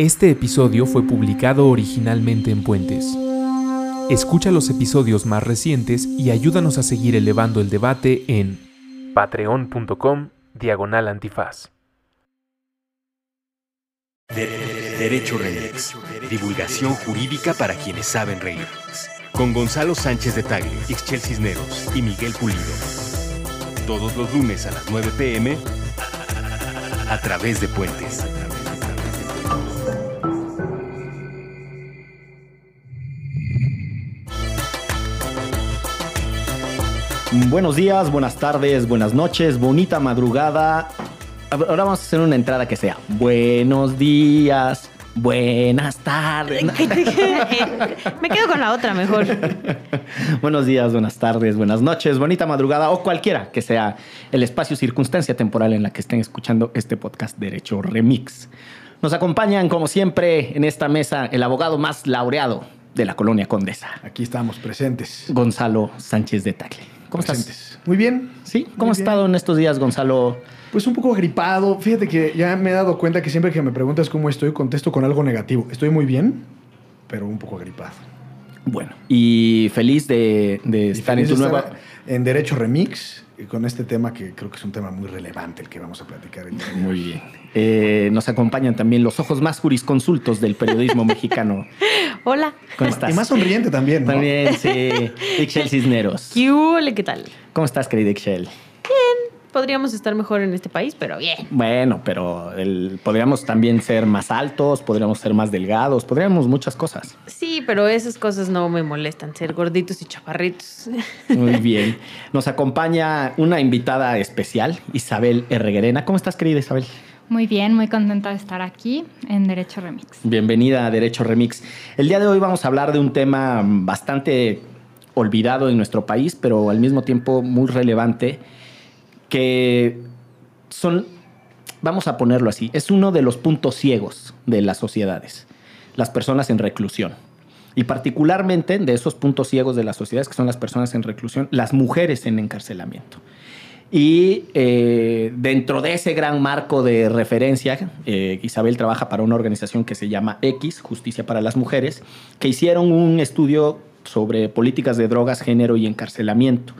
Este episodio fue publicado originalmente en Puentes. Escucha los episodios más recientes y ayúdanos a seguir elevando el debate en patreon.com diagonal antifaz. Derecho Remix. Divulgación jurídica para quienes saben reír. Con Gonzalo Sánchez de Tagle, Ixchel Cisneros y Miguel Pulido. Todos los lunes a las 9 pm a través de Puentes. Buenos días, buenas tardes, buenas noches, bonita madrugada. Ahora vamos a hacer una entrada que sea buenos días, buenas tardes. Me quedo con la otra mejor. buenos días, buenas tardes, buenas noches, bonita madrugada o cualquiera que sea el espacio circunstancia temporal en la que estén escuchando este podcast Derecho Remix. Nos acompañan, como siempre, en esta mesa el abogado más laureado de la colonia Condesa. Aquí estamos presentes. Gonzalo Sánchez de Tagle. ¿Cómo estás? Muy bien. ¿Sí? ¿Cómo has estado en estos días, Gonzalo? Pues un poco gripado. Fíjate que ya me he dado cuenta que siempre que me preguntas cómo estoy, contesto con algo negativo. Estoy muy bien, pero un poco gripado. Bueno, y feliz de, estar en tu nueva... En Derecho Remix, con este tema que creo que es un tema muy relevante el que vamos a platicar. El Muy bien. Eh, nos acompañan también los ojos más jurisconsultos del periodismo mexicano. Hola. ¿Cómo estás? Y más sonriente también, ¿no? También, sí. Ixchel Cisneros. ¿Qué, ¿Qué tal? ¿Cómo estás, querida Ixchel? Podríamos estar mejor en este país, pero bien. Bueno, pero podríamos también ser más altos, podríamos ser más delgados, podríamos muchas cosas. Sí, pero esas cosas no me molestan, ser gorditos y chaparritos. Muy bien. Nos acompaña una invitada especial, Isabel Herreguerena. ¿Cómo estás, querida Isabel? Muy bien, muy contenta de estar aquí en Derecho Remix. Bienvenida a Derecho Remix. El día de hoy vamos a hablar de un tema bastante olvidado en nuestro país, pero al mismo tiempo muy relevante, que son, vamos a ponerlo así, es uno de los puntos ciegos de las sociedades, las personas en reclusión. Y particularmente de esos puntos ciegos de las sociedades, que son las personas en reclusión, las mujeres en encarcelamiento. Y eh, dentro de ese gran marco de referencia, eh, Isabel trabaja para una organización que se llama X, Justicia para las Mujeres, que hicieron un estudio sobre políticas de drogas, género y encarcelamiento.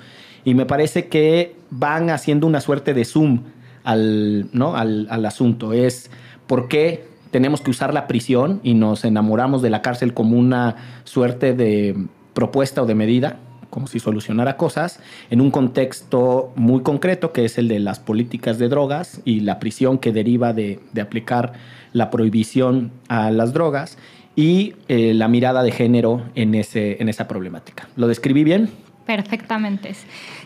Y me parece que van haciendo una suerte de zoom al, ¿no? al, al asunto. Es por qué tenemos que usar la prisión y nos enamoramos de la cárcel como una suerte de propuesta o de medida como si solucionara cosas en un contexto muy concreto que es el de las políticas de drogas y la prisión que deriva de, aplicar la prohibición a las drogas y eh, la mirada de género en, ese, en esa problemática. ¿Lo describí bien? Perfectamente.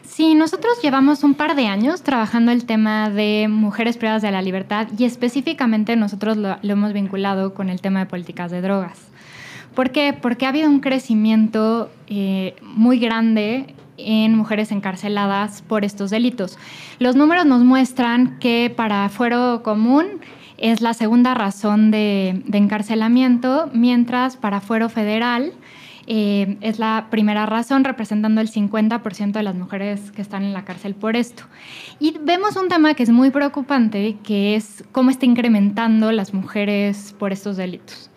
Sí, nosotros llevamos un par de años trabajando el tema de mujeres privadas de la libertad y específicamente nosotros lo hemos vinculado con el tema de políticas de drogas. ¿Por qué? Porque ha habido un crecimiento eh, muy grande en mujeres encarceladas por estos delitos. Los números nos muestran que para fuero común es la segunda razón de, encarcelamiento, mientras para fuero federal eh, es la primera razón, representando el 50% de las mujeres que están en la cárcel por esto. Y vemos un tema que es muy preocupante, que es cómo está incrementando las mujeres por estos delitos.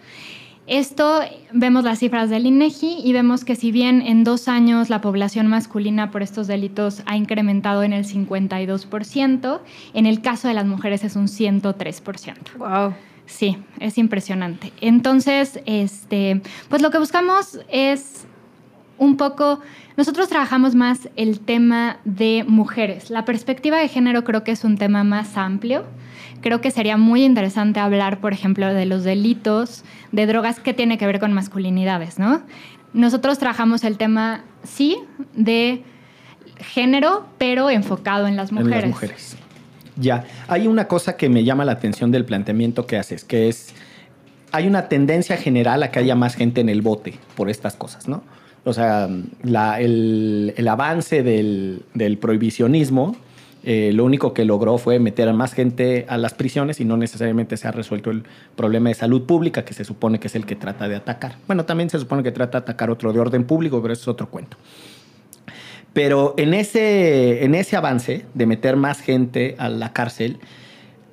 Esto vemos las cifras del INEGI y vemos que si bien en dos años la población masculina por estos delitos ha incrementado en el 52%, en el caso de las mujeres es un 103%. Wow. Sí, es impresionante. Entonces, este, pues lo que buscamos es un poco, nosotros trabajamos más el tema de mujeres. La perspectiva de género creo que es un tema más amplio creo que sería muy interesante hablar, por ejemplo, de los delitos de drogas que tiene que ver con masculinidades, ¿no? Nosotros trabajamos el tema, sí, de género, pero enfocado en las mujeres. En las mujeres. Ya, hay una cosa que me llama la atención del planteamiento que haces, que es, hay una tendencia general a que haya más gente en el bote por estas cosas, ¿no? O sea, el, avance del, prohibicionismo eh, lo único que logró fue meter a más gente a las prisiones y no necesariamente se ha resuelto el problema de salud pública que se supone que es el que trata de atacar. Bueno, también se supone que trata de atacar otro de orden público, pero eso es otro cuento. Pero en ese, en ese avance de meter más gente a la cárcel,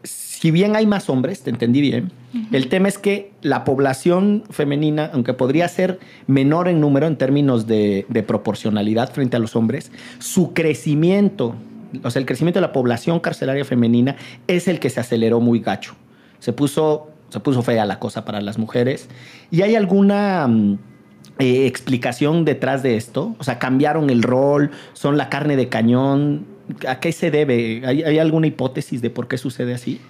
si bien hay más hombres, te entendí bien, el tema es que la población femenina, aunque podría ser menor en número en términos de, de proporcionalidad frente a los hombres, su crecimiento, o sea, el crecimiento de la población carcelaria femenina es el que se aceleró muy gacho. Se puso, se puso fea la cosa para las mujeres. ¿Y hay alguna... eh, explicación detrás de esto? O sea, cambiaron el rol, son la carne de cañón. ¿A qué se debe? ¿Hay, hay alguna hipótesis de por qué sucede así?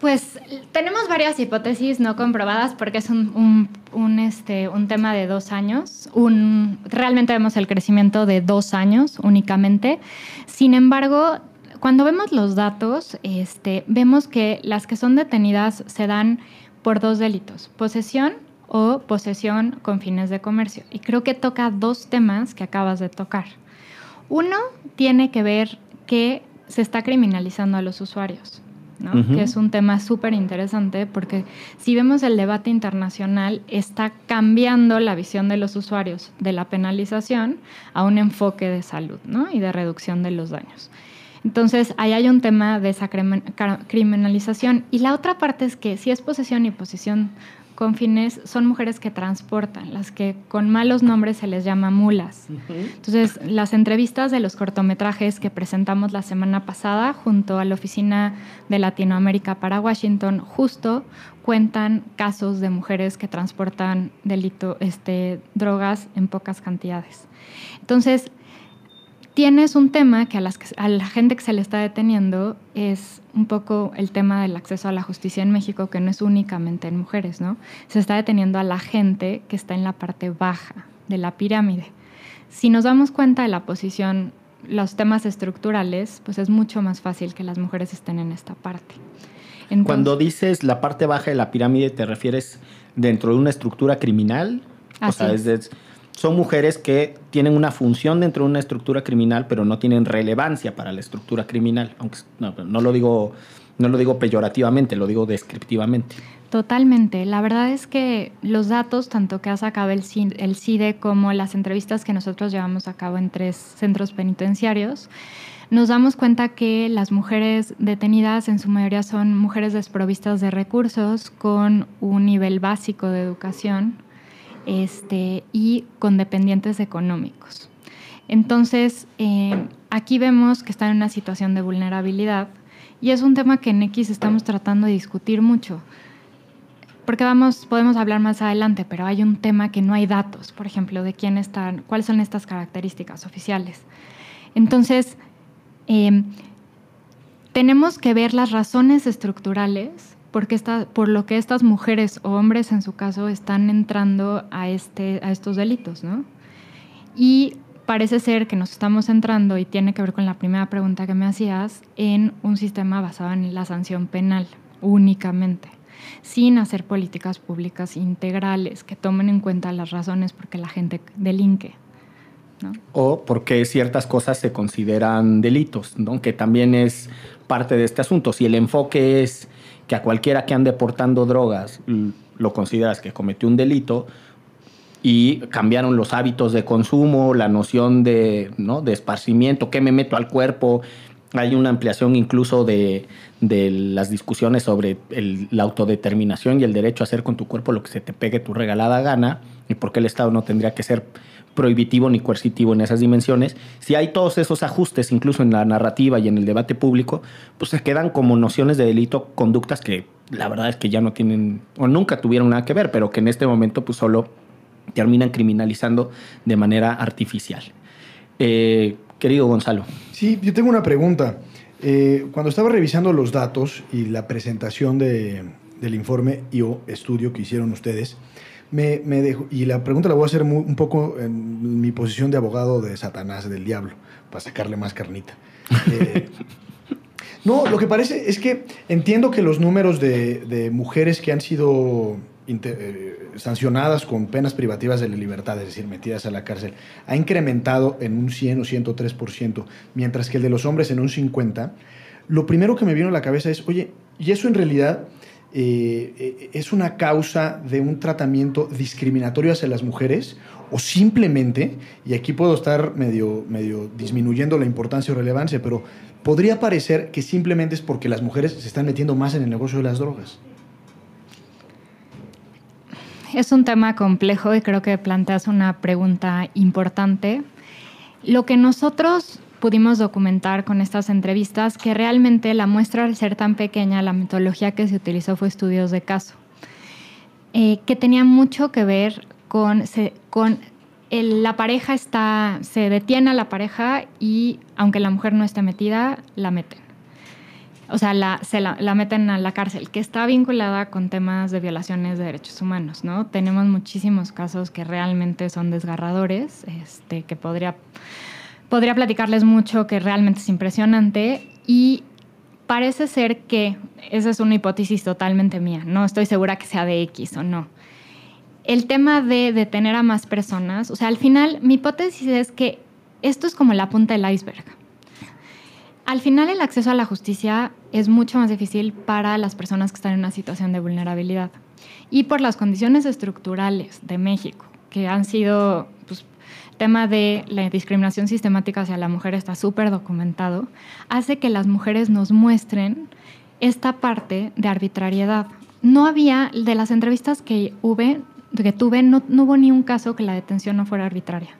Pues tenemos varias hipótesis no comprobadas porque es un, un- un, este, un tema de dos años. Un, realmente vemos el crecimiento de dos años únicamente. Sin embargo, cuando vemos los datos, este, vemos que las que son detenidas se dan por dos delitos, posesión o posesión con fines de comercio. Y creo que toca dos temas que acabas de tocar. Uno tiene que ver que se está criminalizando a los usuarios, ¿no? Que es un tema súper interesante porque si vemos el debate internacional, está cambiando la visión de los usuarios de la penalización a un enfoque de salud ¿no? y de reducción de los daños. Entonces, ahí hay un tema de esa criminalización. Y la otra parte es que si es posesión y posesión con fines, son mujeres que transportan, las que con malos nombres se les llama mulas. Entonces, las entrevistas de los cortometrajes que presentamos la semana pasada junto a la Oficina de Latinoamérica para Washington, justo cuentan casos de mujeres que transportan delito, este, drogas en pocas cantidades. Entonces, tienes un tema que a, las a la gente que se le está deteniendo es un poco el tema del acceso a la justicia en México, que no es únicamente en mujeres, ¿no? Se está deteniendo a la gente que está en la parte baja de la pirámide. Si nos damos cuenta de la posición, los temas estructurales, pues es mucho más fácil que las mujeres estén en esta parte. Entonces- Cuando dices la parte baja de la pirámide, ¿te refieres dentro de una estructura criminal? o sea, es. Son mujeres que tienen una función dentro de una estructura criminal, pero no tienen relevancia para la estructura criminal. Aunque no, lo digo, no lo digo peyorativamente, lo digo descriptivamente. Totalmente. La verdad es que los datos, tanto que ha sacado el el CIDE como las entrevistas que nosotros llevamos a cabo en tres centros penitenciarios, nos damos cuenta que las mujeres detenidas en su mayoría son mujeres desprovistas de recursos, con un nivel básico de educación este, y con dependientes económicos. Entonces, eh, aquí vemos que están en una situación de vulnerabilidad y es un tema que en X estamos tratando de discutir mucho porque vamos, podemos hablar más adelante, pero hay un tema que no hay datos, por ejemplo, de quién están, cuáles son estas características oficiales. Entonces, eh, tenemos que ver las razones estructurales porque esta- por lo que estas mujeres o hombres en su caso están entrando a, este, a estos delitos, ¿no? Y parece ser que nos estamos entrando, y tiene que ver con la primera pregunta que me hacías, en un sistema basado en la sanción penal únicamente, sin hacer políticas públicas integrales que tomen en cuenta las razones por qué la gente delinque. ¿No? O porque ciertas cosas se consideran delitos, ¿no? que también es parte de este asunto. Si el enfoque es que a cualquiera que ande portando drogas lo consideras que cometió un delito y cambiaron los hábitos de consumo, la noción de, ¿no? de esparcimiento, qué me meto al cuerpo. Hay una ampliación incluso de, de las discusiones sobre la autodeterminación y el derecho a hacer con tu cuerpo lo que se te pegue tu regalada gana y por qué el Estado no tendría que ser prohibitivo ni coercitivo en esas dimensiones, si hay todos esos ajustes, incluso en la narrativa y en el debate público, pues se quedan como nociones de delito, conductas que la verdad es que ya no tienen o nunca tuvieron nada que ver, pero que en este momento pues solo terminan criminalizando de manera artificial. Eh, querido Gonzalo. Sí, yo tengo una pregunta. Eh, cuando estaba revisando los datos y la presentación de- del informe y o estudio que hicieron ustedes, me, me dejó- y la pregunta la voy a hacer muy- un poco en mi posición de abogado de Satanás, del diablo, para sacarle más carnita. Eh, no, lo que parece es que entiendo que los números de, de mujeres que han sido eh, sancionadas con penas privativas de la libertad, es decir, metidas a la cárcel, ha incrementado en un 100 o 103%, mientras que el de los hombres en un 50%. Lo primero que me vino a la cabeza es, oye, y eso en realidad eh, eh, es una causa de un tratamiento discriminatorio hacia las mujeres o simplemente, y aquí puedo estar medio, medio disminuyendo la importancia o relevancia, pero podría parecer que simplemente es porque las mujeres se están metiendo más en el negocio de las drogas. Es un tema complejo y creo que planteas una pregunta importante. Lo que nosotros pudimos documentar con estas entrevistas que realmente la muestra al ser tan pequeña, la metodología que se utilizó fue estudios de caso, eh, que tenía mucho que ver con, con la pareja está, se detiene a la pareja y aunque la mujer no esté metida, la meten. O sea, la, se la, la, meten a la cárcel, que está vinculada con temas de violaciones de derechos humanos, ¿no? Tenemos muchísimos casos que realmente son desgarradores, este, que podría podría platicarles mucho que realmente es impresionante y parece ser que, esa es una hipótesis totalmente mía, no estoy segura que sea de X o no. El tema de detener a más personas, o sea, al final mi hipótesis es que esto es como la punta del iceberg. Al final el acceso a la justicia es mucho más difícil para las personas que están en una situación de vulnerabilidad. Y por las condiciones estructurales de México, que han sido pues, tema de la discriminación sistemática hacia la mujer está súper documentado, hace que las mujeres nos muestren esta parte de arbitrariedad. No había, de las entrevistas que, hube, que tuve, no, hubo ni un caso que la detención no fuera arbitraria.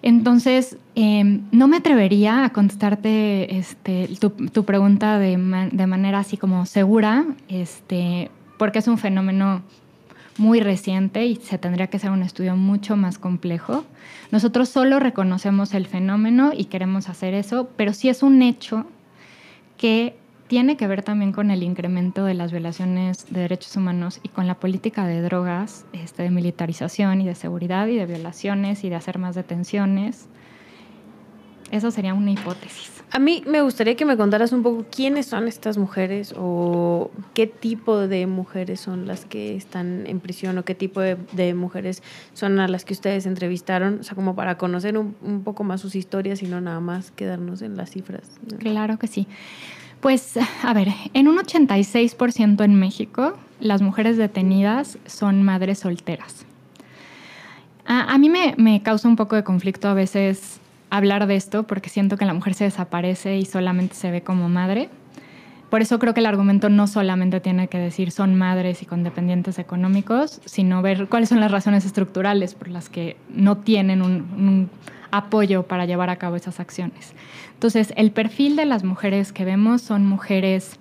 Entonces, em, no me atrevería a contestarte este, tu, pregunta de, de, manera así como segura, este, porque es un fenómeno muy reciente y se tendría que hacer un estudio mucho más complejo. Nosotros solo reconocemos el fenómeno y queremos hacer eso, pero sí es un hecho que tiene que ver también con el incremento de las violaciones de derechos humanos y con la política de drogas, este, de militarización y de seguridad y de violaciones y de hacer más detenciones. Eso sería una hipótesis. A mí me gustaría que me contaras un poco quiénes son estas mujeres o qué tipo de mujeres son las que están en prisión o qué tipo de, mujeres son a las que ustedes entrevistaron, o sea, como para conocer un, poco más sus historias y no nada más quedarnos en las cifras. Claro que sí. Pues, a ver, en un 86% en México, las mujeres detenidas son madres solteras. A, a mí me, me causa un poco de conflicto a veces hablar de esto porque siento que la mujer se desaparece y solamente se ve como madre. Por eso creo que el argumento no solamente tiene que decir son madres y con dependientes económicos, sino ver cuáles son las razones estructurales por las que no tienen un, apoyo para llevar a cabo esas acciones. Entonces, el perfil de las mujeres que vemos son mujeres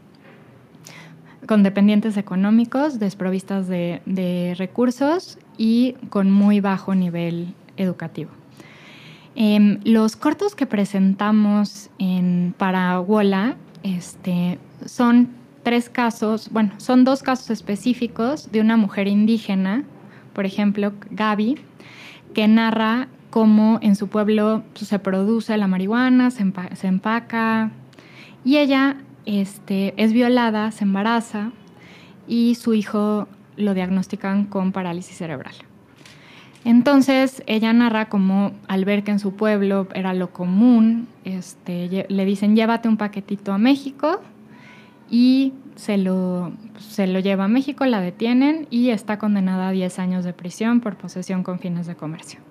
con dependientes económicos, desprovistas de recursos y con muy bajo nivel educativo. Em, los cortos que presentamos en, para Wola este, son tres casos, bueno, son dos casos específicos de una mujer indígena, por ejemplo, Gaby, que narra cómo en su pueblo pues, se produce la marihuana, se, empaca, y ella este, es violada, se embaraza y su hijo lo diagnostican con parálisis cerebral. Entonces ella narra como al ver que en su pueblo era lo común, este, le dicen llévate un paquetito a México y se lo, se lo lleva a México, la detienen y está condenada a 10 años de prisión por posesión con fines de comercio.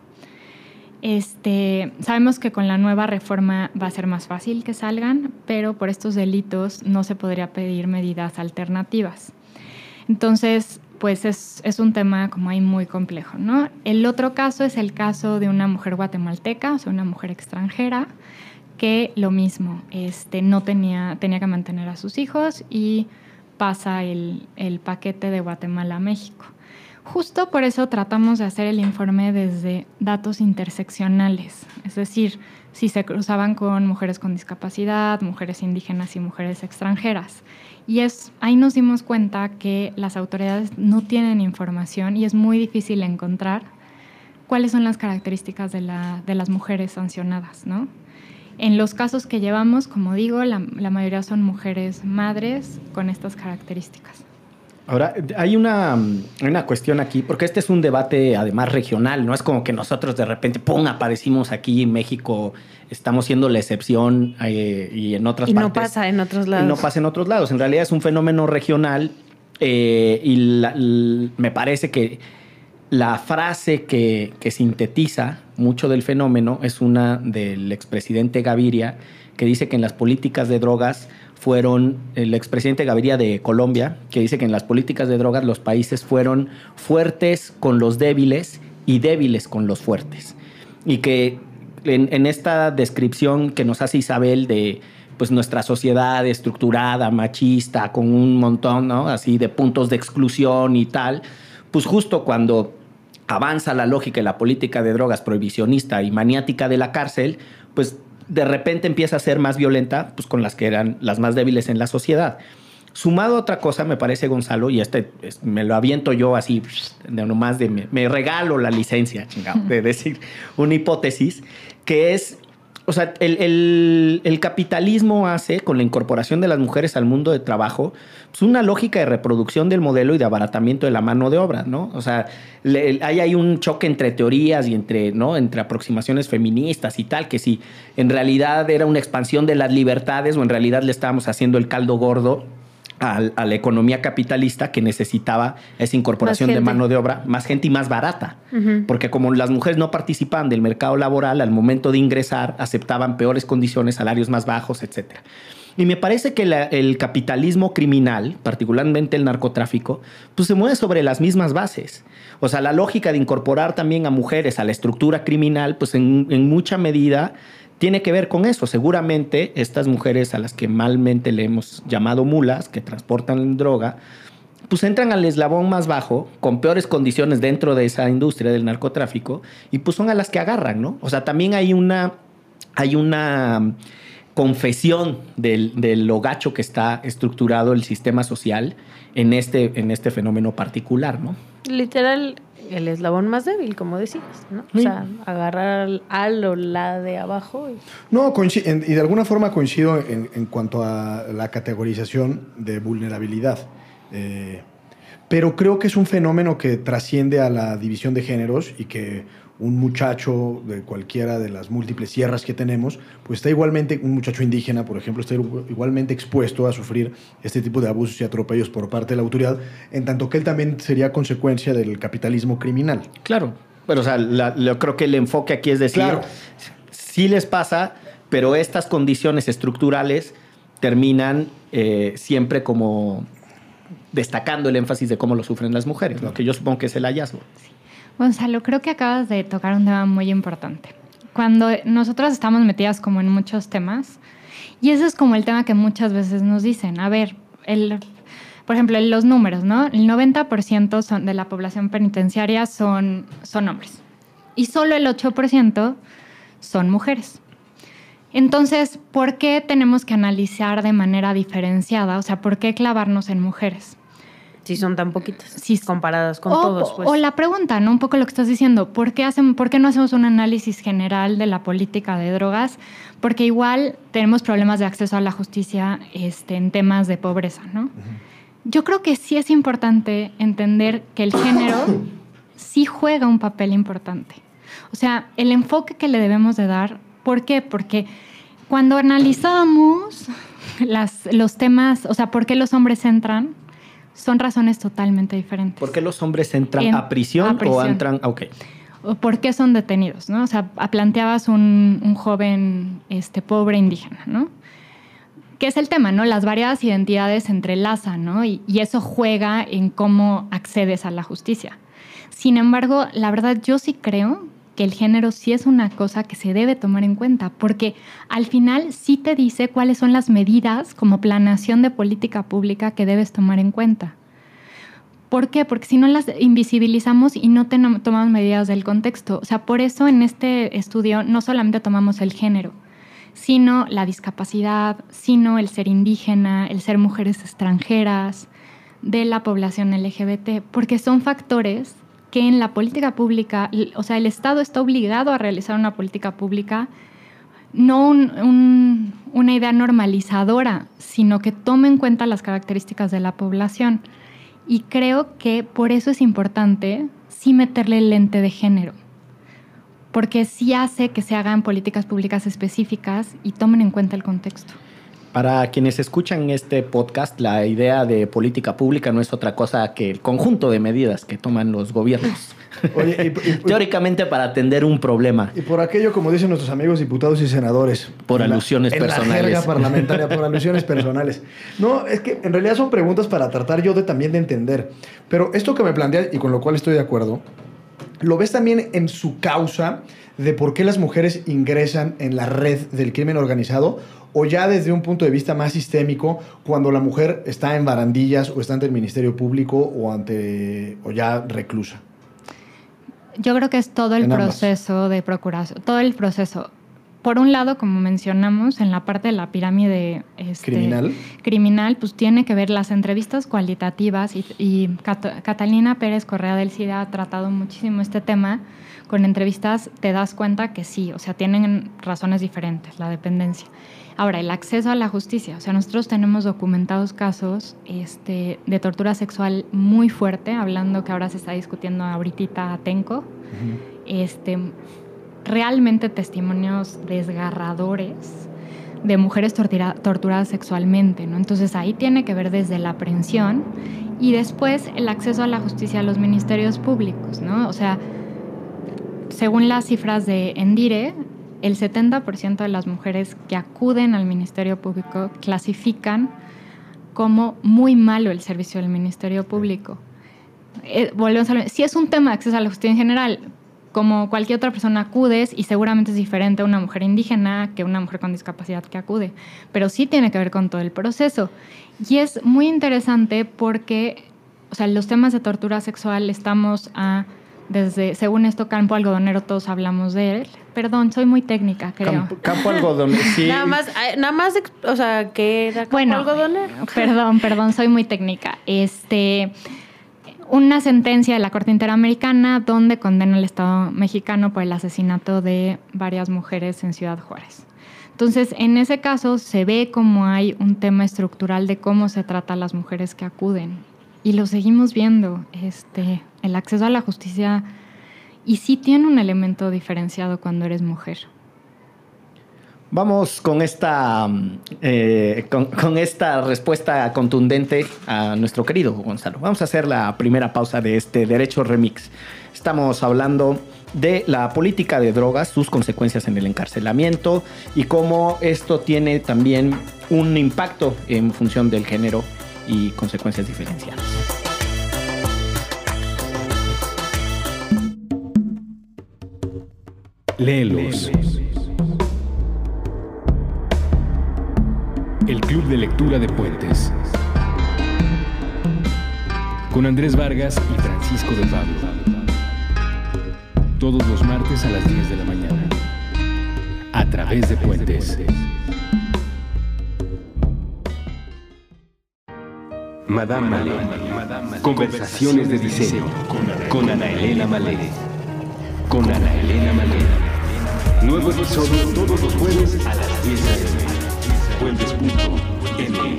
Este, sabemos que con la nueva reforma va a ser más fácil que salgan, pero por estos delitos no se podría pedir medidas alternativas. Entonces, pues es, un tema como ahí muy complejo, ¿no? El otro caso es el caso de una mujer guatemalteca, o sea, una mujer extranjera, que lo mismo, este, no tenía, tenía que mantener a sus hijos y pasa el, el paquete de Guatemala a México. Justo por eso tratamos de hacer el informe desde datos interseccionales, es decir, si se cruzaban con mujeres con discapacidad, mujeres indígenas y mujeres extranjeras. Y es, ahí nos dimos cuenta que las autoridades no tienen información y es muy difícil encontrar cuáles son las características de, la, de las mujeres sancionadas, ¿no? En los casos que llevamos, como digo, la, la mayoría son mujeres madres con estas características. Ahora, hay una, una, cuestión aquí, porque este es un debate además regional, no es como que nosotros de repente, ¡pum!, aparecimos aquí en México, estamos siendo la excepción eh, y en otras y partes. no pasa en otros lados. Y no pasa en otros lados. En realidad es un fenómeno regional Eh, y me parece que la frase que, que, sintetiza mucho del fenómeno es una del expresidente Gaviria, que dice que en las políticas de drogas fueron, el expresidente Gaviria de Colombia, que dice que en las políticas de drogas los países fueron fuertes con los débiles y débiles con los fuertes. Y que en, esta descripción que nos hace Isabel de pues nuestra sociedad estructurada, machista, con un montón, ¿no? Así de puntos de exclusión y tal, pues justo cuando avanza la lógica y la política de drogas prohibicionista y maniática de la cárcel, pues de repente empieza a ser más violenta pues, con las que eran las más débiles en la sociedad. Sumado a otra cosa, me parece, Gonzalo, y este me lo aviento yo así, de nomás de me, regalo la licencia, chingado, de decir una hipótesis, que es o sea, el, capitalismo hace, con la incorporación de las mujeres al mundo de trabajo, pues una lógica de reproducción del modelo y de abaratamiento de la mano de obra, ¿no? O sea, hay, hay un choque entre teorías y entre, ¿no? entre aproximaciones feministas y tal, que si en realidad era una expansión de las libertades o en realidad le estábamos haciendo el caldo gordo a, la economía capitalista que necesitaba esa incorporación de mano de obra, más gente y más barata. Porque como las mujeres no participaban del mercado laboral, al momento de ingresar aceptaban peores condiciones, salarios más bajos, etc. Y me parece que el capitalismo criminal, particularmente el narcotráfico, pues se mueve sobre las mismas bases. O sea, la lógica de incorporar también a mujeres a la estructura criminal, pues en, en mucha medida tiene que ver con eso. Seguramente estas mujeres a las que malmente le hemos llamado mulas, que transportan droga, pues entran al eslabón más bajo, con peores condiciones dentro de esa industria del narcotráfico, y pues son a las que agarran, ¿no? O sea, también hay una, hay una confesión del, del lo gacho que está estructurado el sistema social en este, en este fenómeno particular, ¿no? Literal, el eslabón más débil, como decías, ¿no? O sea, agarrar al, o la de abajo. No, y de alguna forma coincido en, cuanto a la categorización de vulnerabilidad. Eh, pero creo que es un fenómeno que trasciende a la división de géneros y que un muchacho de cualquiera de las múltiples sierras que tenemos, pues está igualmente, un muchacho indígena, por ejemplo, está igualmente expuesto a sufrir este tipo de abusos y atropellos por parte de la autoridad, en tanto que él también sería consecuencia del capitalismo criminal. Claro, pero o sea, yo creo que el enfoque aquí es decir, claro. sí les pasa, pero estas condiciones estructurales terminan eh, siempre como destacando el énfasis de cómo lo sufren las mujeres, lo que yo supongo que es el hallazgo. Gonzalo, creo que acabas de tocar un tema muy importante. Cuando nosotras estamos metidas como en muchos temas, y ese es como el tema que muchas veces nos dicen, a ver, el, por ejemplo, los números, ¿no? El 90% son, de la población penitenciaria son, son hombres y solo el 8% son mujeres. Entonces, ¿por qué tenemos que analizar de manera diferenciada? O sea, ¿por qué clavarnos en mujeres? Si son tan poquitas, si comparadas con todos. Pues. O la pregunta, ¿no? Un poco lo que estás diciendo, ¿por qué, hacen, ¿por qué no hacemos un análisis general de la política de drogas? Porque igual tenemos problemas de acceso a la justicia este, en temas de pobreza, ¿no? Yo creo que sí es importante entender que el género sí juega un papel importante. O sea, el enfoque que le debemos de dar, ¿por qué? Porque cuando analizamos las, los temas, o sea, ¿por qué los hombres entran? Son razones totalmente diferentes. ¿Por qué los hombres entran a, prisión o entran a... Ok. O por qué son detenidos, ¿no? O sea, planteabas un, un joven este, pobre indígena, ¿no? ¿Qué es el tema, ¿no? Las variadas identidades se entrelazan, ¿no? Y, y, eso juega en cómo accedes a la justicia. Sin embargo, la verdad, yo sí creo que el género sí es una cosa que se debe tomar en cuenta, porque al final sí te dice cuáles son las medidas como planeación de política pública que debes tomar en cuenta. ¿Por qué? Porque si no las invisibilizamos y no tomamos medidas del contexto. O sea, por eso en este estudio no solamente tomamos el género, sino la discapacidad, sino el ser indígena, el ser mujeres extranjeras, de la población LGBT, porque son factores que en la política pública, o sea, el Estado está obligado a realizar una política pública, no una idea normalizadora, sino que tome en cuenta las características de la población. Y creo que por eso es importante sí meterle el lente de género, porque sí hace que se hagan políticas públicas específicas y tomen en cuenta el contexto. Para quienes escuchan este podcast, la idea de política pública no es otra cosa que el conjunto de medidas que toman los gobiernos. Oye, Teóricamente para atender un problema. Y por aquello, como dicen nuestros amigos diputados y senadores. Por alusiones personales. La parlamentaria, por alusiones personales. No, es que en realidad son preguntas para tratar yo de también de entender. Pero esto que me planteas, y con lo cual estoy de acuerdo, lo ves también en su causa de por qué las mujeres ingresan en la red del crimen organizado o ya desde un punto de vista más sistémico, cuando la mujer está en barandillas o está ante el Ministerio Público o ante o ya reclusa. Yo creo que es todo el proceso de procuración, todo el proceso. Por un lado, como mencionamos, en la parte de la pirámide este, criminal, criminal, pues tiene que ver las entrevistas cualitativas y, Catalina Pérez Correa del CIDA ha tratado muchísimo este tema. Con entrevistas te das cuenta que sí, o sea, tienen razones diferentes, la dependencia. Ahora, el acceso a la justicia. O sea, nosotros tenemos documentados casos este, de tortura sexual muy fuerte, hablando que ahora se está discutiendo ahorita Atenco. este, realmente testimonios desgarradores de mujeres torturadas sexualmente, ¿no? Entonces ahí tiene que ver desde la aprehensión y después el acceso a la justicia a los ministerios públicos, ¿no? O sea, según las cifras de Endire, el 70% de las mujeres que acuden al Ministerio Público clasifican como muy malo el servicio del Ministerio Público. Eh, volvemos a si es un tema de acceso a la justicia en general, como cualquier otra persona acudes y seguramente es diferente a una mujer indígena que una mujer con discapacidad que acude, pero sí tiene que ver con todo el proceso. Y es muy interesante porque, o sea, los temas de tortura sexual estamos a desde, según esto, campo algodonero, todos hablamos de él. Perdón, soy muy técnica, creo. Campo, algodonero, sí. nada más, nada más, o sea, que era campo bueno, algodonero. Perdón, perdón, soy muy técnica. Este, una sentencia de la Corte Interamericana donde condena al Estado mexicano por el asesinato de varias mujeres en Ciudad Juárez. Entonces, en ese caso se ve como hay un tema estructural de cómo se trata a las mujeres que acuden y lo seguimos viendo. Este, el acceso a la justicia y sí tiene un elemento diferenciado cuando eres mujer. Vamos con esta, eh, con, esta respuesta contundente a nuestro querido Gonzalo. Vamos a hacer la primera pausa de este Derecho Remix. Estamos hablando de la política de drogas, sus consecuencias en el encarcelamiento y cómo esto tiene también un impacto en función del género y consecuencias diferenciadas. Léelos. El Club de Lectura de Puentes. Con Andrés Vargas y Francisco de Pablo. Todos los martes a las 10 de la mañana. A través de Puentes. Madame Malé. Conversaciones de diseño. Con Ana Elena Malé. Con Ana Elena Malé. Nuevo episodio todos los jueves a las 10 de la noche. Puentes.m.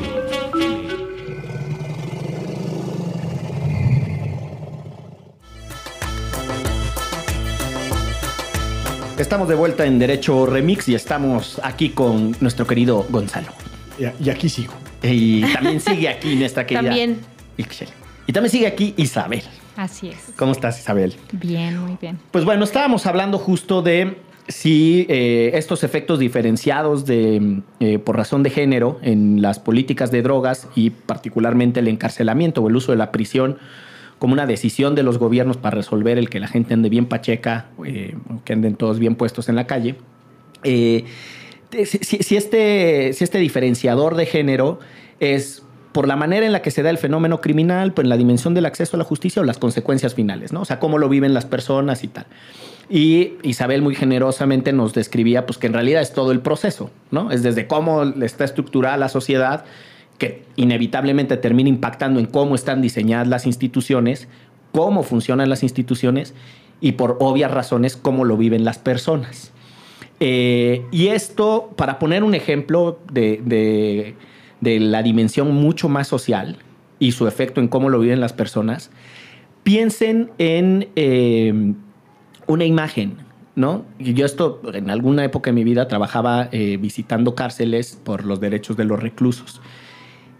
Estamos de vuelta en Derecho Remix y estamos aquí con nuestro querido Gonzalo. Y aquí sigo. Y también sigue aquí nuestra querida. También. Y también sigue aquí Isabel. Así es. ¿Cómo estás, Isabel? Bien, muy bien. Pues bueno, estábamos hablando justo de si eh, estos efectos diferenciados de, eh, por razón de género en las políticas de drogas y particularmente el encarcelamiento o el uso de la prisión como una decisión de los gobiernos para resolver el que la gente ande bien pacheca, eh, que anden todos bien puestos en la calle. Si, este, si este diferenciador de género es por la manera en la que se da el fenómeno criminal, pues en la dimensión del acceso a la justicia o las consecuencias finales, ¿no? O sea, cómo lo viven las personas y tal. Y Isabel muy generosamente nos describía pues que en realidad es todo el proceso, ¿no? Es desde cómo está estructurada la sociedad que inevitablemente termina impactando en cómo están diseñadas las instituciones, cómo funcionan las instituciones y por obvias razones cómo lo viven las personas. Eh, y esto, para poner un ejemplo de, la dimensión mucho más social y su efecto en cómo lo viven las personas, piensen en eh, una imagen ¿no? Yo esto, en alguna época de mi vida, trabajaba eh, visitando cárceles por los derechos de los reclusos.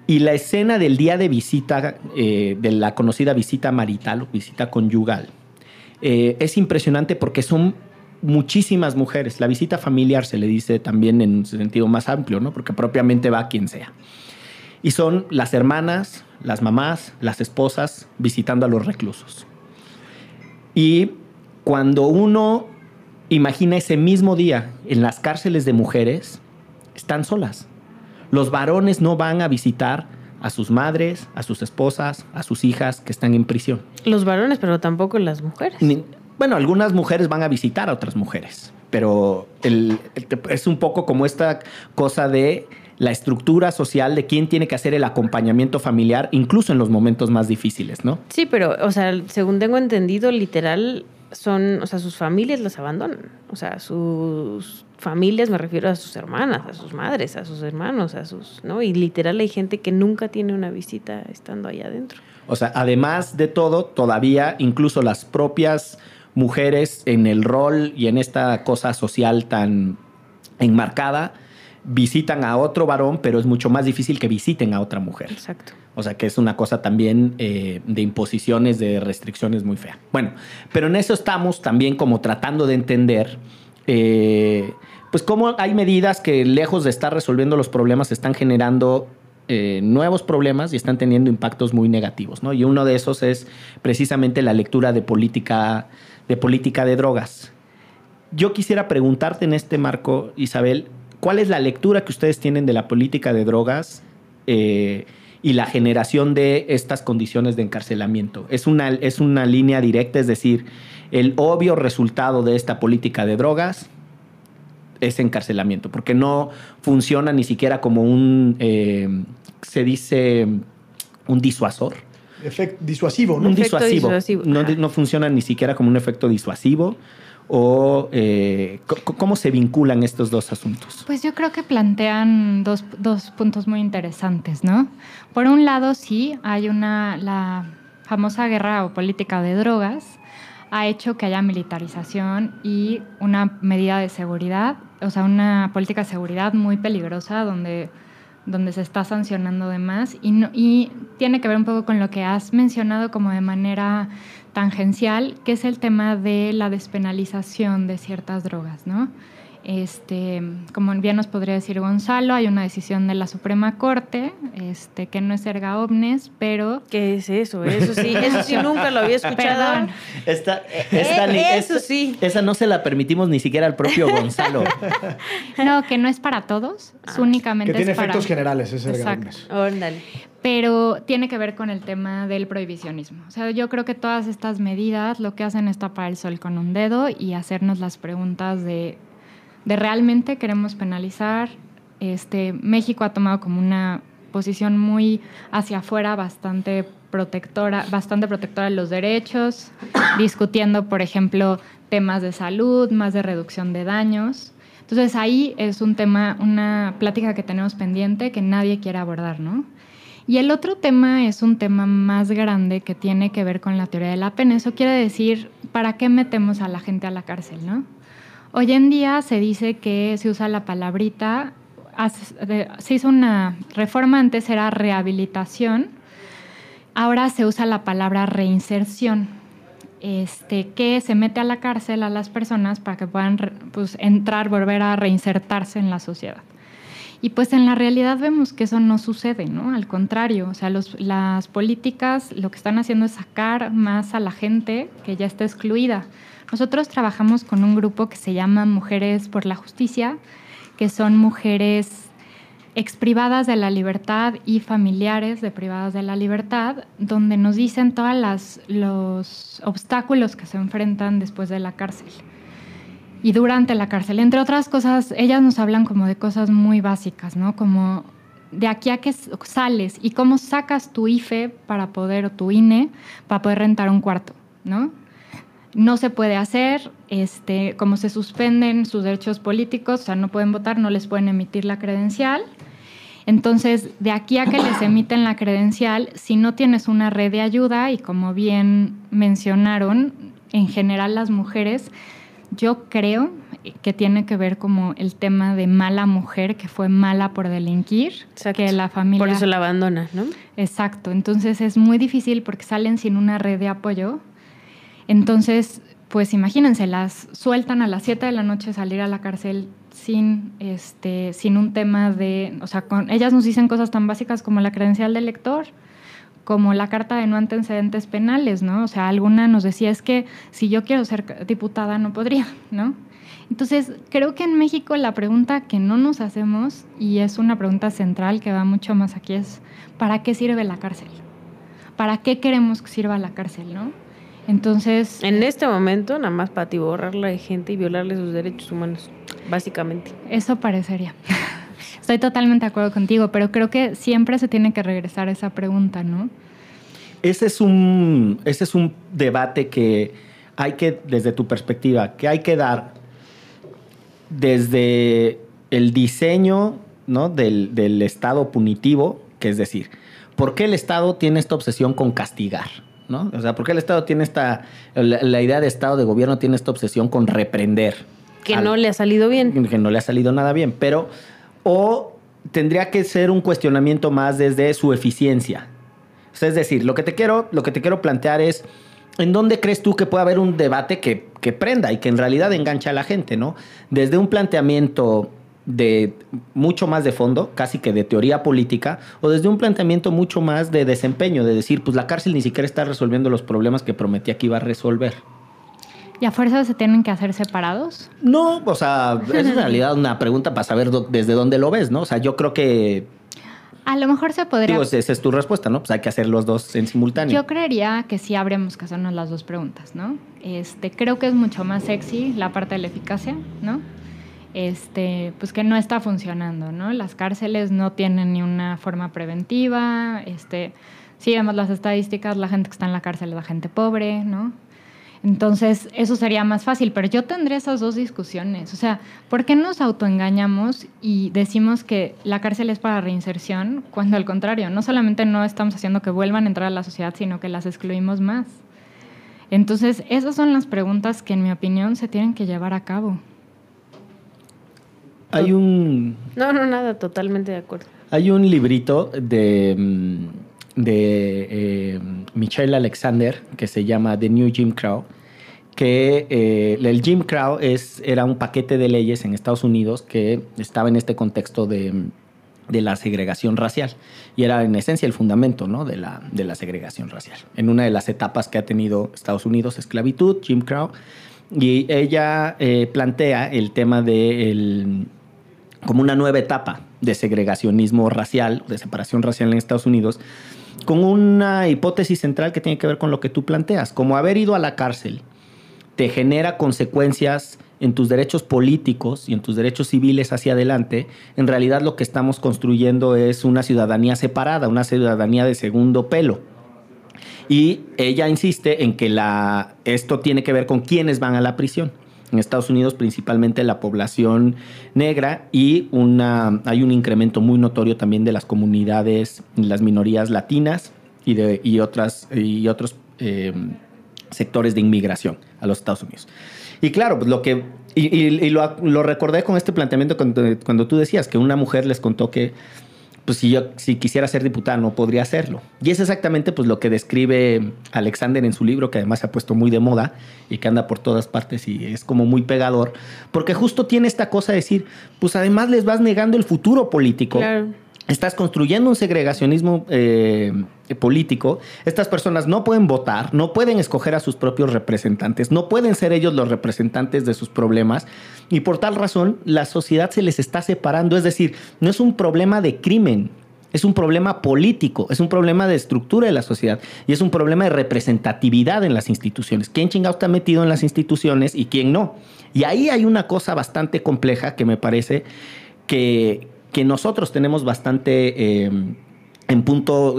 Y la escena del día de visita, eh, de la conocida visita marital o visita conyugal, es impresionante porque son muchísimas mujeres. La visita familiar se le dice también en un sentido más amplio, ¿no? Porque propiamente va quien sea. Y son las hermanas, las mamás, las esposas visitando a los reclusos. Y cuando uno imagina ese mismo día en las cárceles de mujeres, están solas. Los varones no van a visitar a sus madres, a sus esposas, a sus hijas que están en prisión. Los varones, pero tampoco las mujeres. Bueno, algunas mujeres van a visitar a otras mujeres, pero es un poco como esta cosa de la estructura social de quién tiene que hacer el acompañamiento familiar, incluso en los momentos más difíciles, ¿no? Sí, pero, o sea, según tengo entendido, literal, son, o sea, sus familias las abandonan. O sea, sus familias, me refiero a sus hermanas, a sus madres, a sus hermanos, a sus, ¿no? Y literal hay gente que nunca tiene una visita estando allá adentro. O sea, además de todo, todavía incluso las propias mujeres en el rol y en esta cosa social tan enmarcada, visitan a otro varón, pero es mucho más difícil que visiten a otra mujer. Exacto. O sea que es una cosa también eh, de imposiciones, de restricciones muy fea. Bueno, pero en eso estamos también como tratando de entender, eh, pues cómo hay medidas que lejos de estar resolviendo los problemas están generando eh, nuevos problemas y están teniendo impactos muy negativos, ¿no? Y uno de esos es precisamente la lectura de política de política de drogas. Yo quisiera preguntarte en este marco, Isabel, ¿Cuál es la lectura que ustedes tienen de la política de drogas eh, y la generación de estas condiciones de encarcelamiento? ¿Es una, ¿Es una línea directa? Es decir, el obvio resultado de esta política de drogas es encarcelamiento, porque no funciona ni siquiera como un, eh, se dice, un disuasor. Efecto disuasivo, ¿no? Un disuasivo. No, no, funciona ni siquiera como un efecto disuasivo o eh, cómo se vinculan estos dos asuntos? Pues yo creo que plantean dos, dos, puntos muy interesantes, ¿no? Por un lado, sí, hay una, la famosa guerra o política de drogas ha hecho que haya militarización y una medida de seguridad, o sea, una política de seguridad muy peligrosa donde, donde se está sancionando de más y, y tiene que ver un poco con lo que has mencionado como de manera tangencial, que es el tema de la despenalización de ciertas drogas, ¿no? Este, como bien nos podría decir Gonzalo, hay una decisión de la Suprema Corte, este, que no es erga omnes, pero... ¿Qué es eso? Eso sí, eso sí nunca lo había escuchado. Esta, eh, eso sí. Esa no se la permitimos ni siquiera al propio Gonzalo. no, que no es para todos, es ah, únicamente que tiene para... efectos generales, es erga omnes. pero tiene que ver con el tema del prohibicionismo. O sea, yo creo que todas estas medidas lo que hacen es tapar el sol con un dedo y hacernos las preguntas de de realmente queremos penalizar. Este, México ha tomado como una posición muy hacia afuera, bastante protectora, bastante protectora de los derechos, discutiendo, por ejemplo, temas de salud, más de reducción de daños. Entonces ahí es un tema, una plática que tenemos pendiente que nadie quiere abordar, ¿no? Y el otro tema es un tema más grande que tiene que ver con la teoría de la pena. Eso quiere decir, ¿para qué metemos a la gente a la cárcel, no? Hoy en día se dice que se usa la palabrita, se hizo una reforma, antes era rehabilitación, ahora se usa la palabra reinserción, este, que se mete a la cárcel a las personas para que puedan pues, entrar, volver a reinsertarse en la sociedad. Y pues en la realidad vemos que eso no sucede, ¿no? Al contrario, o sea, las políticas lo que están haciendo es sacar más a la gente que ya está excluida. Nosotros trabajamos con un grupo que se llama Mujeres por la Justicia, que son mujeres exprivadas de la libertad y familiares de privadas de la libertad, donde nos dicen todos los obstáculos que se enfrentan después de la cárcel y durante la cárcel. Entre otras cosas, ellas nos hablan como de cosas muy básicas, ¿no? Como de aquí a que sales y cómo sacas tu IFE para poder, o tu INE, para poder rentar un cuarto, ¿no? No se puede hacer, este, como se suspenden sus derechos políticos, o sea, no pueden votar, no les pueden emitir la credencial. Entonces, de aquí a que les emiten la credencial, si no tienes una red de ayuda, y como bien mencionaron, en general las mujeres Yo creo que tiene que ver como el tema de mala mujer que fue mala por delinquir, que la familia... Por eso la abandona, ¿no? Exacto, entonces es muy difícil porque salen sin una red de apoyo. Entonces, pues imagínense, las sueltan a las 7 de la noche salir a la cárcel sin, este, sin un tema de, o sea, ellas nos dicen cosas tan básicas como la credencial del lector, como la carta de no antecedentes penales, ¿no? O sea, alguna nos decía, es que si yo quiero ser diputada no podría, ¿no? Entonces, creo que en México la pregunta que no nos hacemos, y es una pregunta central que va mucho más aquí, es ¿para qué sirve la cárcel? ¿Para qué queremos que sirva la cárcel, no? Entonces... En este momento, nada más para tiborrarla de gente y violarle sus derechos humanos, básicamente. Eso parecería. Estoy totalmente de acuerdo contigo, pero creo que siempre se tiene que regresar a esa pregunta, ¿no? Ese es un, ese es un debate que hay que, desde tu perspectiva, que hay que dar desde el diseño ¿no? del, del Estado punitivo, que es decir, ¿por qué el Estado tiene esta obsesión con castigar? ¿No? O sea, ¿por qué el Estado tiene esta, la, idea de Estado de gobierno tiene esta obsesión con reprender? Que no le ha salido bien. Que no le ha salido nada bien, pero, o tendría que ser un cuestionamiento más desde su eficiencia. es decir, lo que te quiero, lo que te quiero plantear es, ¿en dónde crees tú que puede haber un debate que, que prenda y que en realidad enganche a la gente, ¿no? Desde un planteamiento de mucho más de fondo, casi que de teoría política, o desde un planteamiento mucho más de desempeño, de decir, pues la cárcel ni siquiera está resolviendo los problemas que prometía que iba a resolver. ¿Y a fuerza se tienen que hacer separados? No, o sea, es en realidad una pregunta para saber desde dónde lo ves, ¿no? O sea, yo creo que... A lo mejor se podría... Digo, esa es tu respuesta, ¿no? Pues hay que hacer los dos en simultáneo. Yo creería que sí habríamos que hacernos las dos preguntas, ¿no? Este, creo que es mucho más sexy la parte de la eficacia, ¿no? Este, pues que no está funcionando, ¿no? Las cárceles no tienen ni una forma preventiva, este, si vemos las estadísticas, la gente que está en la cárcel es la gente pobre, ¿no? Entonces, eso sería más fácil, pero yo tendría esas dos discusiones. O sea, ¿por qué nos autoengañamos y decimos que la cárcel es para reinserción cuando al contrario, no solamente no estamos haciendo que vuelvan a entrar a la sociedad, sino que las excluimos más? Entonces, esas son las preguntas que en mi opinión se tienen que llevar a cabo. Hay un... No, no, nada, totalmente de acuerdo. Hay un librito de, mm, de eh, Michelle Alexander que se llama The New Jim Crow, que eh, el Jim Crow es, era un paquete de leyes en Estados Unidos que estaba en este contexto de, de la segregación racial y era en esencia el fundamento ¿no? de, la, de la segregación racial. En una de las etapas que ha tenido Estados Unidos, esclavitud, Jim Crow, y ella eh, plantea el tema de como una nueva etapa de segregacionismo racial, de separación racial en Estados Unidos, con una hipótesis central que tiene que ver con lo que tú planteas, como haber ido a la cárcel te genera consecuencias en tus derechos políticos y en tus derechos civiles hacia adelante, en realidad lo que estamos construyendo es una ciudadanía separada, una ciudadanía de segundo pelo. Y ella insiste en que la, esto tiene que ver con quiénes van a la prisión en Estados Unidos principalmente la población negra y una, hay un incremento muy notorio también de las comunidades, las minorías latinas y, de, y, otras, y otros eh, sectores de inmigración a los Estados Unidos. Y claro, pues lo que... Y, lo, lo, recordé con este planteamiento cuando, cuando tú decías que una mujer les contó que pues si yo si quisiera ser diputada no podría hacerlo. Y es exactamente pues lo que describe Alexander en su libro, que además se ha puesto muy de moda y que anda por todas partes y es como muy pegador, porque justo tiene esta cosa de decir, pues además les vas negando el futuro político. Claro estás construyendo un segregacionismo eh, político. Estas personas no pueden votar, no pueden escoger a sus propios representantes, no pueden ser ellos los representantes de sus problemas y por tal razón la sociedad se les está separando. Es decir, no es un problema de crimen, es un problema político, es un problema de estructura de la sociedad y es un problema de representatividad en las instituciones. ¿Quién chingado está metido en las instituciones y quién no? Y ahí hay una cosa bastante compleja que me parece que, que nosotros tenemos bastante eh, en punto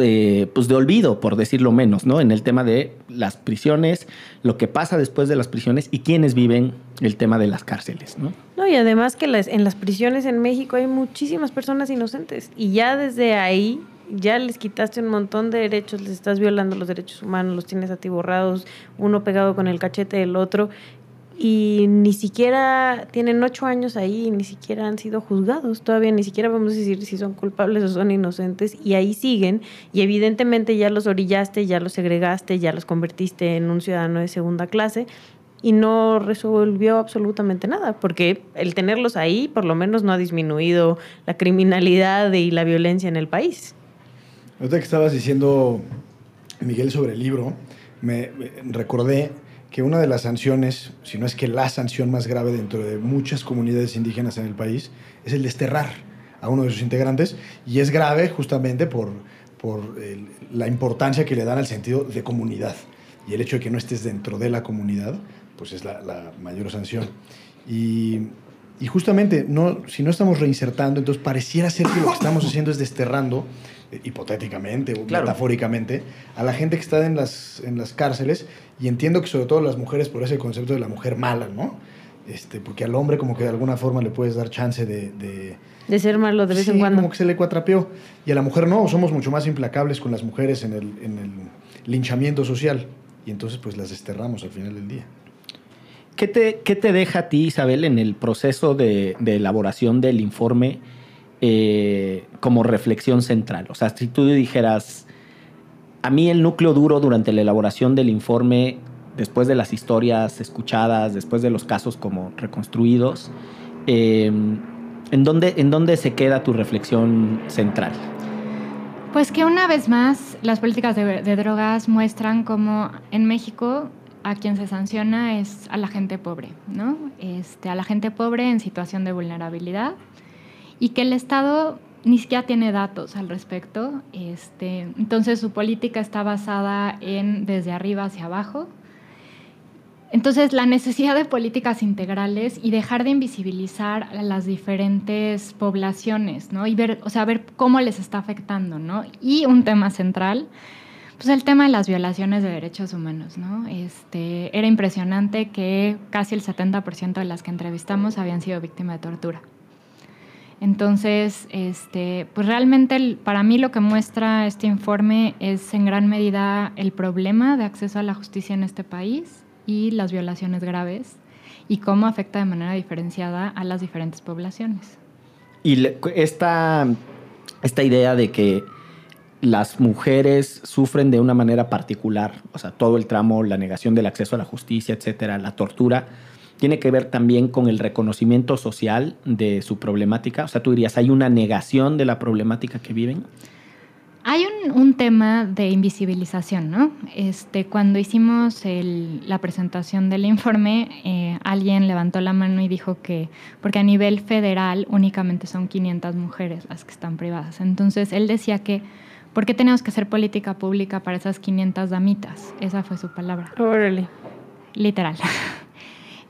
pues de olvido, por decirlo menos, ¿no? En el tema de las prisiones, lo que pasa después de las prisiones y quiénes viven el tema de las cárceles, ¿no? No, y además que en las prisiones en México hay muchísimas personas inocentes y ya desde ahí ya les quitaste un montón de derechos, les estás violando los derechos humanos, los tienes atiborrados, uno pegado con el cachete del otro y ni siquiera tienen ocho años ahí, ni siquiera han sido juzgados, todavía ni siquiera vamos a decir si son culpables o son inocentes, y ahí siguen, y evidentemente ya los orillaste, ya los segregaste, ya los convertiste en un ciudadano de segunda clase, y no resolvió absolutamente nada, porque el tenerlos ahí por lo menos no ha disminuido la criminalidad y la violencia en el país. Ahorita que estabas diciendo, Miguel, sobre el libro, me recordé que una de las sanciones, si no es que la sanción más grave dentro de muchas comunidades indígenas en el país, es el desterrar a uno de sus integrantes. Y es grave justamente por, por la importancia que le dan al sentido de comunidad. Y el hecho de que no estés dentro de la comunidad, pues es la, mayor sanción. Y, y, justamente, no, si no estamos reinsertando, entonces pareciera ser que lo que estamos haciendo es desterrando hipotéticamente o metafóricamente, a la gente que está en las, en las cárceles, y entiendo que sobre todo las mujeres por ese concepto de la mujer mala, ¿no? Este, porque al hombre como que de alguna forma le puedes dar chance de... De, ser malo de vez en cuando. como que se le cuatrapeó. Y a la mujer no, somos mucho más implacables con las mujeres en el, en el linchamiento social. Y entonces pues las desterramos al final del día. ¿Qué te, qué te deja a ti, Isabel, en el proceso de, de elaboración del informe? Eh, como reflexión central. O sea, si tú dijeras, a mí el núcleo duro durante la elaboración del informe, después de las historias escuchadas, después de los casos como reconstruidos, em, ¿en, dónde, ¿en dónde se queda tu reflexión central? Pues que una vez más las políticas de, de drogas muestran cómo en México a quien se sanciona es a la gente pobre, ¿no? Este, a la gente pobre en situación de vulnerabilidad y que el Estado ni siquiera tiene datos al respecto. Este, entonces su política está basada en desde arriba hacia abajo. Entonces la necesidad de políticas integrales y dejar de invisibilizar a las diferentes poblaciones, ¿no? Y ver, o sea, ver cómo les está afectando, ¿no? Y un tema central, pues el tema de las violaciones de derechos humanos, ¿no? Este, era impresionante que casi el 70% de las que entrevistamos habían sido víctimas de tortura. Entonces, este, pues realmente para mí lo que muestra este informe es en gran medida el problema de acceso a la justicia en este país y las violaciones graves y cómo afecta de manera diferenciada a las diferentes poblaciones. Y esta, esta idea de que las mujeres sufren de una manera particular, o sea, todo el tramo, la negación del acceso a la justicia, etcétera, la tortura, tiene que ver también con el reconocimiento social de su problemática. O sea, tú dirías, ¿hay una negación de la problemática que viven? Hay un, tema de invisibilización, ¿no? Este, cuando hicimos la presentación del informe, eh, alguien levantó la mano y dijo que, porque a nivel federal únicamente son 500 mujeres las que están privadas. Entonces, él decía que, ¿por qué tenemos que hacer política pública para esas 500 damitas? Esa fue su palabra. Órale. Literal.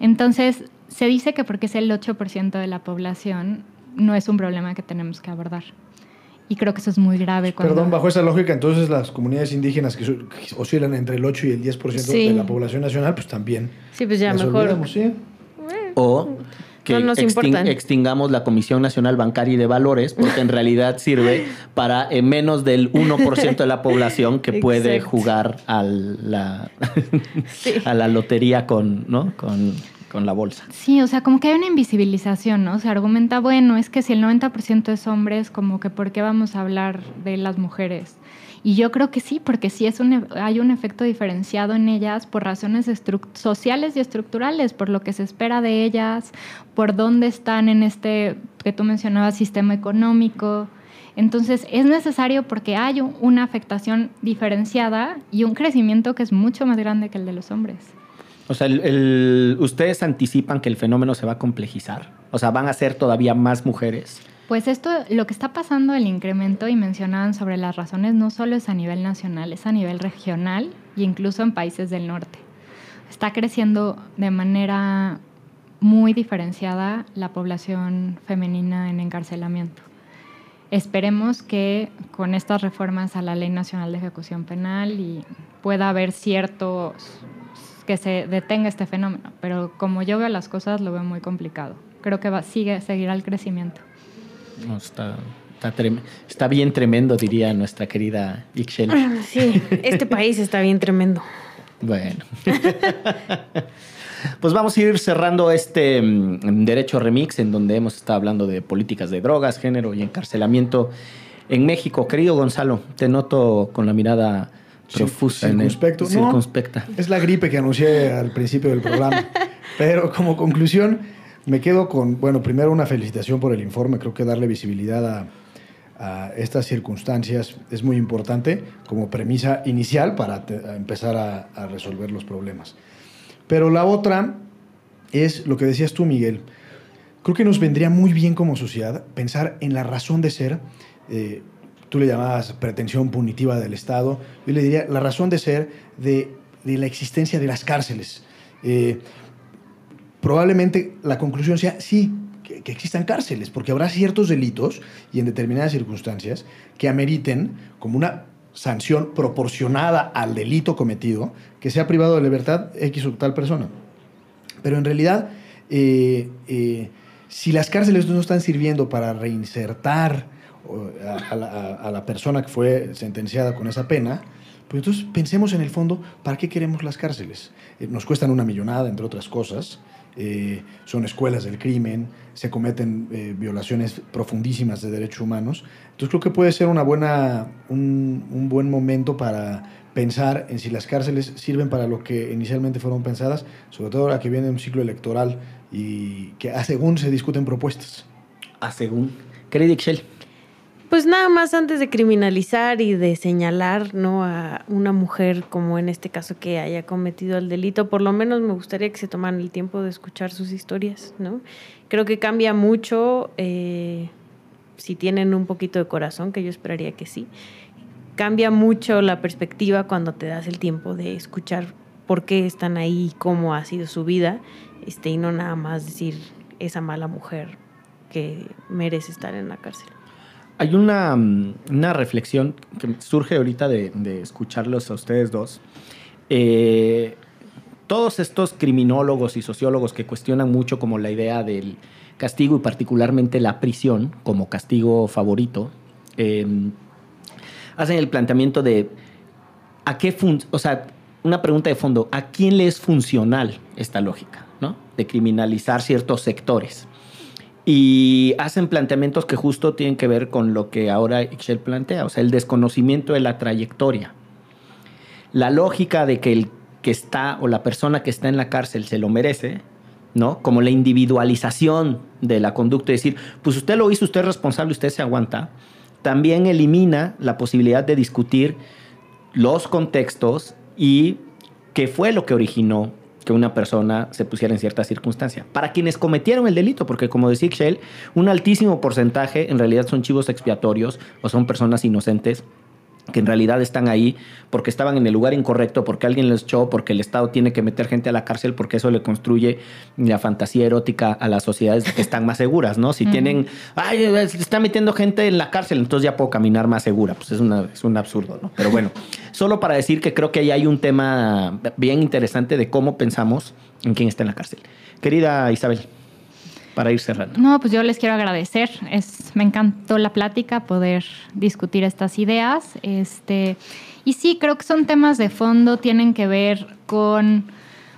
Entonces, se dice que porque es el 8% de la población, no es un problema que tenemos que abordar. Y creo que eso es muy grave. Perdón, bajo esa lógica, entonces las comunidades indígenas que oscilan entre el 8 y el 10% de la población nacional, pues también. Sí, pues ya mejor. ¿sí? O que extingamos la Comisión Nacional Bancaria y de Valores, porque en realidad sirve para eh, menos del 1% de la población que puede jugar a la, a la lotería con, ¿no? con, con la bolsa. Sí, o sea, como que hay una invisibilización, ¿no? Se argumenta, bueno, es que si el 90% es hombres, como que ¿por qué vamos a hablar de las mujeres? Y yo creo que sí, porque sí es un, e, hay un efecto diferenciado en ellas por razones sociales y estructurales, por lo que se espera de ellas, por dónde están en este que tú mencionabas, sistema económico. Entonces es necesario porque hay una afectación diferenciada y un crecimiento que es mucho más grande que el de los hombres. O sea, ustedes anticipan que el fenómeno se va a complejizar. O sea, van a ser todavía más mujeres pues esto, lo que está pasando, el incremento, y mencionaban sobre las razones, no solo es a nivel nacional, es a nivel regional e incluso en países del norte. Está creciendo de manera muy diferenciada la población femenina en encarcelamiento. Esperemos que con estas reformas a la Ley Nacional de Ejecución Penal y pueda haber ciertos que se detenga este fenómeno, pero como yo veo las cosas lo veo muy complicado. Creo que va, sigue seguirá el crecimiento está, está, bien tremendo, diría nuestra querida Ixchel. Sí, este país está bien tremendo. Bueno. Pues vamos a ir cerrando este mm, Derecho Remix, en donde hemos estado hablando de políticas de drogas, género y encarcelamiento en México. Querido Gonzalo, te noto con la mirada profusa en el Circunspecto. No, circunspecta. Es la gripe que anuncié al principio del programa. Pero como conclusión, me quedo con, bueno, primero una felicitación por el informe. Creo que darle visibilidad a, estas circunstancias es muy importante como premisa inicial para empezar a, resolver los problemas. Pero la otra es lo que decías tú, Miguel. Creo que nos vendría muy bien como sociedad pensar en la razón de ser. eh, tú le llamabas pretensión punitiva del Estado. Yo le diría la razón de ser de, de la existencia de las cárceles. Eh, probablemente la conclusión sea sí, que, existan cárceles, porque habrá ciertos delitos y en determinadas circunstancias que ameriten como una sanción proporcionada al delito cometido que sea privado de libertad X o tal persona. Pero en realidad, eh, eh, si las cárceles no están sirviendo para reinsertar a, la, a la persona que fue sentenciada con esa pena, pues entonces pensemos en el fondo, ¿para qué queremos las cárceles? Eh, nos cuestan una millonada, entre otras cosas. Eh, son escuelas del crimen, se cometen eh, violaciones profundísimas de derechos humanos. Entonces creo que puede ser una buena, un, buen momento para pensar en si las cárceles sirven para lo que inicialmente fueron pensadas, sobre todo ahora que viene un ciclo electoral y que a según se discuten propuestas. A según. Querida Ixchel, Pues nada más antes de criminalizar y de señalar ¿no? a una mujer como en este caso que haya cometido el delito, por lo menos me gustaría que se tomaran el tiempo de escuchar sus historias, ¿no? Creo que cambia mucho eh, si tienen un poquito de corazón, que yo esperaría que sí. Cambia mucho la perspectiva cuando te das el tiempo de escuchar por qué están ahí, cómo ha sido su vida, este, y no nada más decir esa mala mujer que merece estar en la cárcel. Hay una, mm, una reflexión que surge ahorita de, escucharlos a ustedes dos. Eh, todos estos criminólogos y sociólogos que cuestionan mucho como la idea del castigo y particularmente la prisión como castigo favorito, eh, hacen el planteamiento de a qué o sea, una pregunta de fondo, ¿a quién le es funcional esta lógica, ¿no? De criminalizar ciertos sectores. Y hacen planteamientos que justo tienen que ver con lo que ahora Ixchel plantea, o sea, el desconocimiento de la trayectoria. La lógica de que el que está o la persona que está en la cárcel se lo merece, ¿no? Como la individualización de la conducta y decir, pues usted lo hizo, usted es responsable, usted se aguanta, también elimina la posibilidad de discutir los contextos y qué fue lo que originó que una persona se pusiera en cierta circunstancia. Para quienes cometieron el delito, porque como decía Shell, un altísimo porcentaje en realidad son chivos expiatorios o son personas inocentes que en realidad están ahí porque estaban en el lugar incorrecto, porque alguien les echó, porque el Estado tiene que meter gente a la cárcel, porque eso le construye la fantasía erótica a las sociedades de que están más seguras, ¿no? Si tienen, ay, se está metiendo gente en la cárcel, entonces ya puedo caminar más segura. Pues es, una, es un absurdo, ¿no? Pero bueno, solo para decir que creo que ahí hay un tema bien interesante de cómo pensamos en quién está en la cárcel. Querida Isabel, para ir cerrando. No, pues yo les quiero agradecer. Es, me encantó la plática, poder discutir estas ideas. Este, y sí, creo que son temas de fondo, tienen que ver con...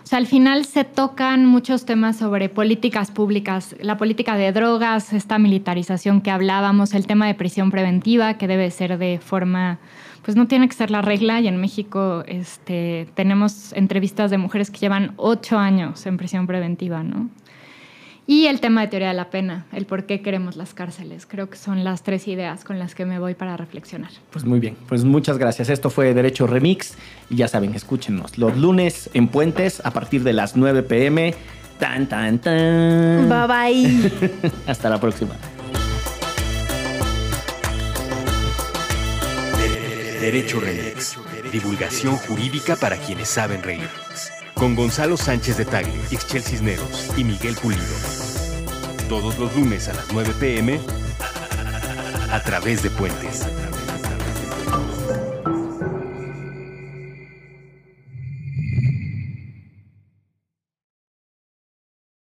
O sea, al final se tocan muchos temas sobre políticas públicas, la política de drogas, esta militarización que hablábamos, el tema de prisión preventiva, que debe ser de forma, pues no tiene que ser la regla. Y en México este, tenemos entrevistas de mujeres que llevan ocho años en prisión preventiva, ¿no? Y el tema de teoría de la pena, el por qué queremos las cárceles. Creo que son las tres ideas con las que me voy para reflexionar. Pues muy bien, pues muchas gracias. Esto fue Derecho Remix y ya saben, escúchenos los lunes en Puentes a partir de las 9 pm. Tan, tan, tan. Bye bye. Hasta la próxima. Derecho Remix. Divulgación jurídica para quienes saben reír. Con Gonzalo Sánchez de Tagle, Ixchel Cisneros y Miguel Pulido. Todos los lunes a las 9 pm a través de Puentes.